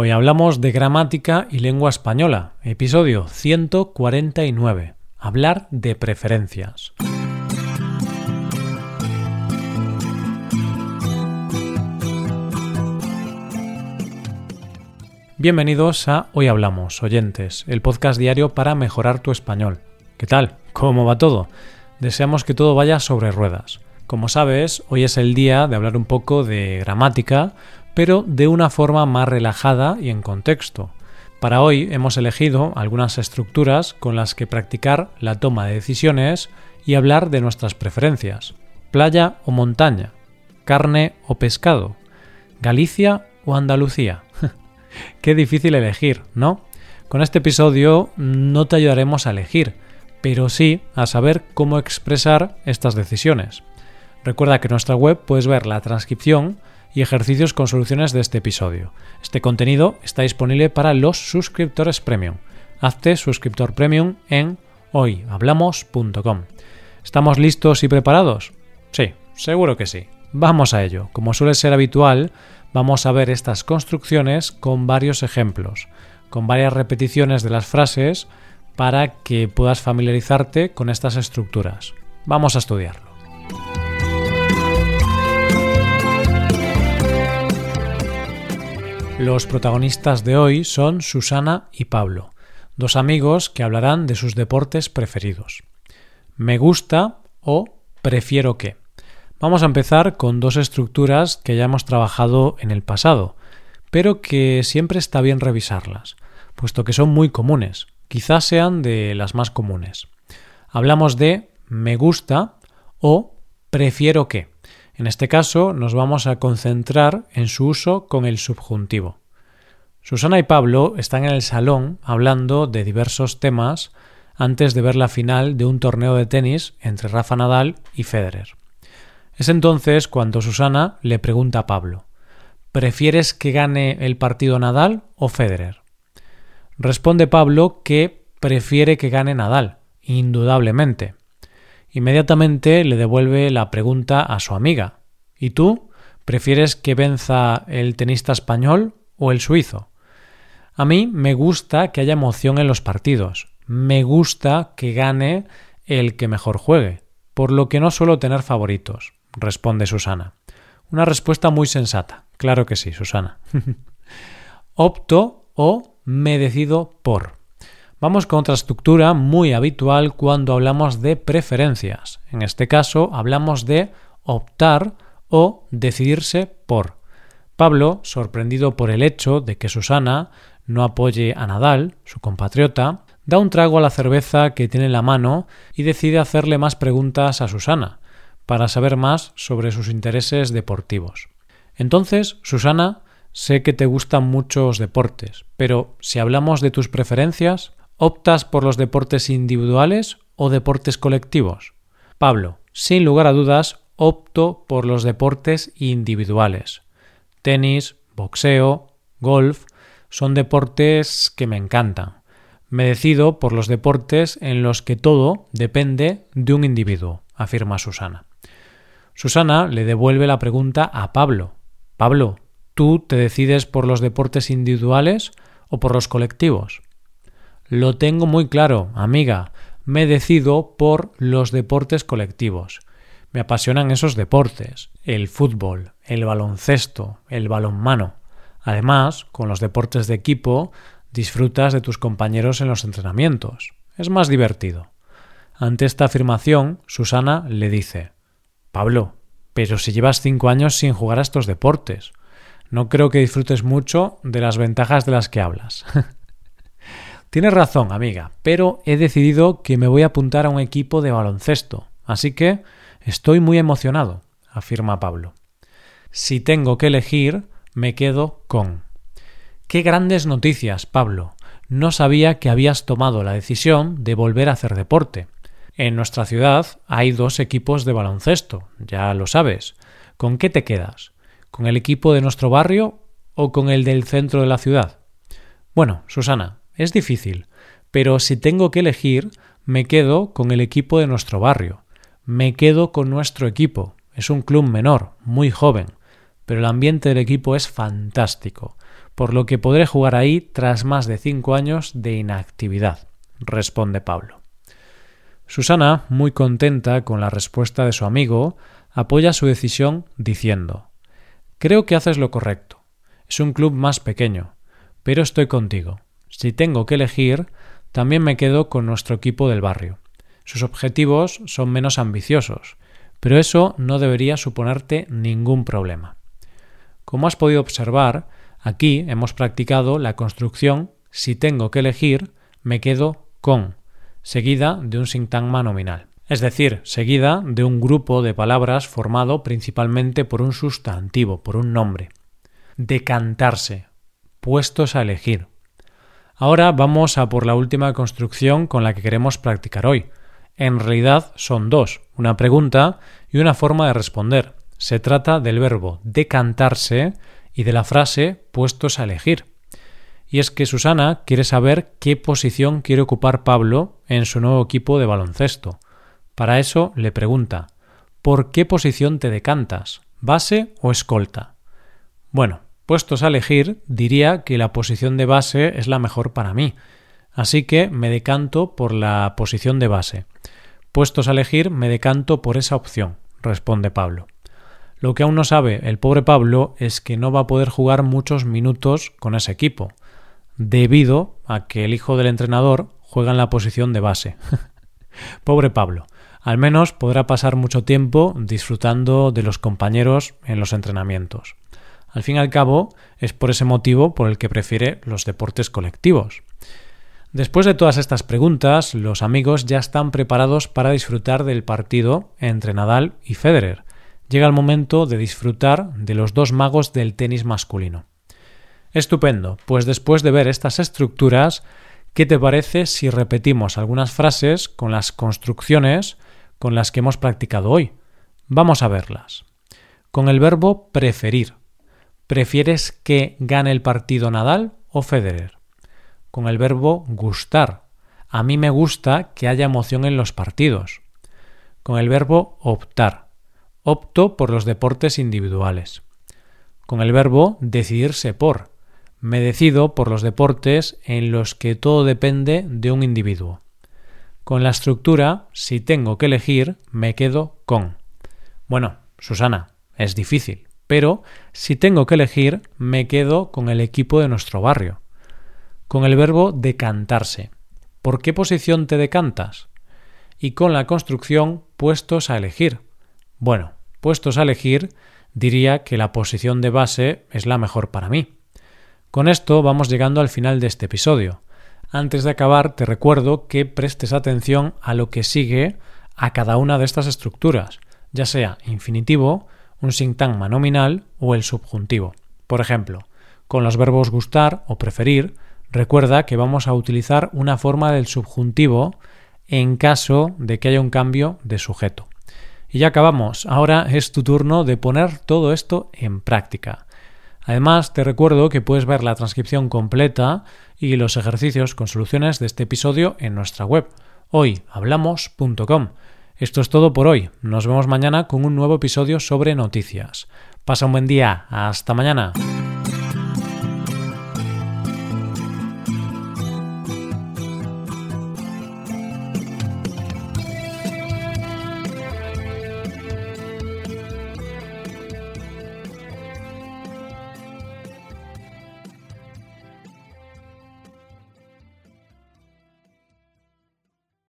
Hoy hablamos de gramática y lengua española, episodio 149. Hablar de preferencias. Bienvenidos a Hoy Hablamos, oyentes, el podcast diario para mejorar tu español. ¿Qué tal? ¿Cómo va todo? Deseamos que todo vaya sobre ruedas. Como sabes, hoy es el día de hablar un poco de gramática, pero de una forma más relajada y en contexto. Para hoy hemos elegido algunas estructuras con las que practicar la toma de decisiones y hablar de nuestras preferencias. Playa o montaña, carne o pescado, Galicia o Andalucía. Qué difícil elegir, ¿no? Con este episodio no te ayudaremos a elegir, pero sí a saber cómo expresar estas decisiones. Recuerda que en nuestra web puedes ver la transcripción y ejercicios con soluciones de este episodio. Este contenido está disponible para los suscriptores premium. Hazte suscriptor premium en hoyhablamos.com. ¿Estamos listos y preparados? Sí, seguro que sí. Vamos a ello. Como suele ser habitual, vamos a ver estas construcciones con varios ejemplos, con varias repeticiones de las frases para que puedas familiarizarte con estas estructuras. Vamos a estudiarlo. Los protagonistas de hoy son Susana y Pablo, dos amigos que hablarán de sus deportes preferidos. Me gusta o prefiero que. Vamos a empezar con dos estructuras que ya hemos trabajado en el pasado, pero que siempre está bien revisarlas, puesto que son muy comunes, quizás sean de las más comunes. Hablamos de me gusta o prefiero que. En este caso nos vamos a concentrar en su uso con el subjuntivo. Susana y Pablo están en el salón hablando de diversos temas antes de ver la final de un torneo de tenis entre Rafa Nadal y Federer. Es entonces cuando Susana le pregunta a Pablo ¿Prefieres que gane el partido Nadal o Federer? Responde Pablo que prefiere que gane Nadal, indudablemente. Inmediatamente le devuelve la pregunta a su amiga. ¿Y tú? ¿Prefieres que venza el tenista español o el suizo? A mí me gusta que haya emoción en los partidos. Me gusta que gane el que mejor juegue. Por lo que no suelo tener favoritos, responde Susana. Una respuesta muy sensata. Claro que sí, Susana. Opto o me decido por. Vamos con otra estructura muy habitual cuando hablamos de preferencias. En este caso hablamos de optar o decidirse por. Pablo, sorprendido por el hecho de que Susana no apoye a Nadal, su compatriota, da un trago a la cerveza que tiene en la mano y decide hacerle más preguntas a Susana, para saber más sobre sus intereses deportivos. Entonces, Susana, sé que te gustan muchos deportes, pero si hablamos de tus preferencias, ¿Optas por los deportes individuales o deportes colectivos? Pablo, sin lugar a dudas, opto por los deportes individuales. Tenis, boxeo, golf, son deportes que me encantan. Me decido por los deportes en los que todo depende de un individuo, afirma Susana. Susana le devuelve la pregunta a Pablo. Pablo, ¿tú te decides por los deportes individuales o por los colectivos? Lo tengo muy claro, amiga. Me decido por los deportes colectivos. Me apasionan esos deportes, el fútbol, el baloncesto, el balonmano. Además, con los deportes de equipo, disfrutas de tus compañeros en los entrenamientos. Es más divertido. Ante esta afirmación, Susana le dice Pablo, pero si llevas cinco años sin jugar a estos deportes, no creo que disfrutes mucho de las ventajas de las que hablas. Tienes razón, amiga, pero he decidido que me voy a apuntar a un equipo de baloncesto, así que estoy muy emocionado, afirma Pablo. Si tengo que elegir, me quedo con. Qué grandes noticias, Pablo. No sabía que habías tomado la decisión de volver a hacer deporte. En nuestra ciudad hay dos equipos de baloncesto, ya lo sabes. ¿Con qué te quedas? ¿Con el equipo de nuestro barrio o con el del centro de la ciudad? Bueno, Susana, es difícil, pero si tengo que elegir, me quedo con el equipo de nuestro barrio. Me quedo con nuestro equipo. Es un club menor, muy joven, pero el ambiente del equipo es fantástico. por lo que podré jugar ahí tras más de cinco años de inactividad, responde Pablo. Susana, muy contenta con la respuesta de su amigo, apoya su decisión diciendo Creo que haces lo correcto. Es un club más pequeño, pero estoy contigo. Si tengo que elegir, también me quedo con nuestro equipo del barrio. Sus objetivos son menos ambiciosos, pero eso no debería suponerte ningún problema. Como has podido observar, aquí hemos practicado la construcción si tengo que elegir, me quedo con, seguida de un sintagma nominal, es decir, seguida de un grupo de palabras formado principalmente por un sustantivo, por un nombre. Decantarse, puestos a elegir. Ahora vamos a por la última construcción con la que queremos practicar hoy. En realidad son dos, una pregunta y una forma de responder. Se trata del verbo decantarse y de la frase puestos a elegir. Y es que Susana quiere saber qué posición quiere ocupar Pablo en su nuevo equipo de baloncesto. Para eso le pregunta ¿Por qué posición te decantas? ¿Base o escolta? Bueno, Puestos a elegir, diría que la posición de base es la mejor para mí, así que me decanto por la posición de base. Puestos a elegir, me decanto por esa opción, responde Pablo. Lo que aún no sabe el pobre Pablo es que no va a poder jugar muchos minutos con ese equipo, debido a que el hijo del entrenador juega en la posición de base. pobre Pablo. Al menos podrá pasar mucho tiempo disfrutando de los compañeros en los entrenamientos. Al fin y al cabo, es por ese motivo por el que prefiere los deportes colectivos. Después de todas estas preguntas, los amigos ya están preparados para disfrutar del partido entre Nadal y Federer. Llega el momento de disfrutar de los dos magos del tenis masculino. Estupendo, pues después de ver estas estructuras, ¿qué te parece si repetimos algunas frases con las construcciones con las que hemos practicado hoy? Vamos a verlas. Con el verbo preferir. ¿Prefieres que gane el partido Nadal o Federer? Con el verbo gustar. A mí me gusta que haya emoción en los partidos. Con el verbo optar. Opto por los deportes individuales. Con el verbo decidirse por. Me decido por los deportes en los que todo depende de un individuo. Con la estructura, si tengo que elegir, me quedo con. Bueno, Susana, es difícil pero si tengo que elegir, me quedo con el equipo de nuestro barrio. Con el verbo decantarse. ¿Por qué posición te decantas? Y con la construcción puestos a elegir. Bueno, puestos a elegir, diría que la posición de base es la mejor para mí. Con esto vamos llegando al final de este episodio. Antes de acabar, te recuerdo que prestes atención a lo que sigue a cada una de estas estructuras, ya sea infinitivo, un sintagma nominal o el subjuntivo. Por ejemplo, con los verbos gustar o preferir, recuerda que vamos a utilizar una forma del subjuntivo en caso de que haya un cambio de sujeto. Y ya acabamos. Ahora es tu turno de poner todo esto en práctica. Además, te recuerdo que puedes ver la transcripción completa y los ejercicios con soluciones de este episodio en nuestra web hoyhablamos.com. Esto es todo por hoy. Nos vemos mañana con un nuevo episodio sobre noticias. Pasa un buen día. Hasta mañana.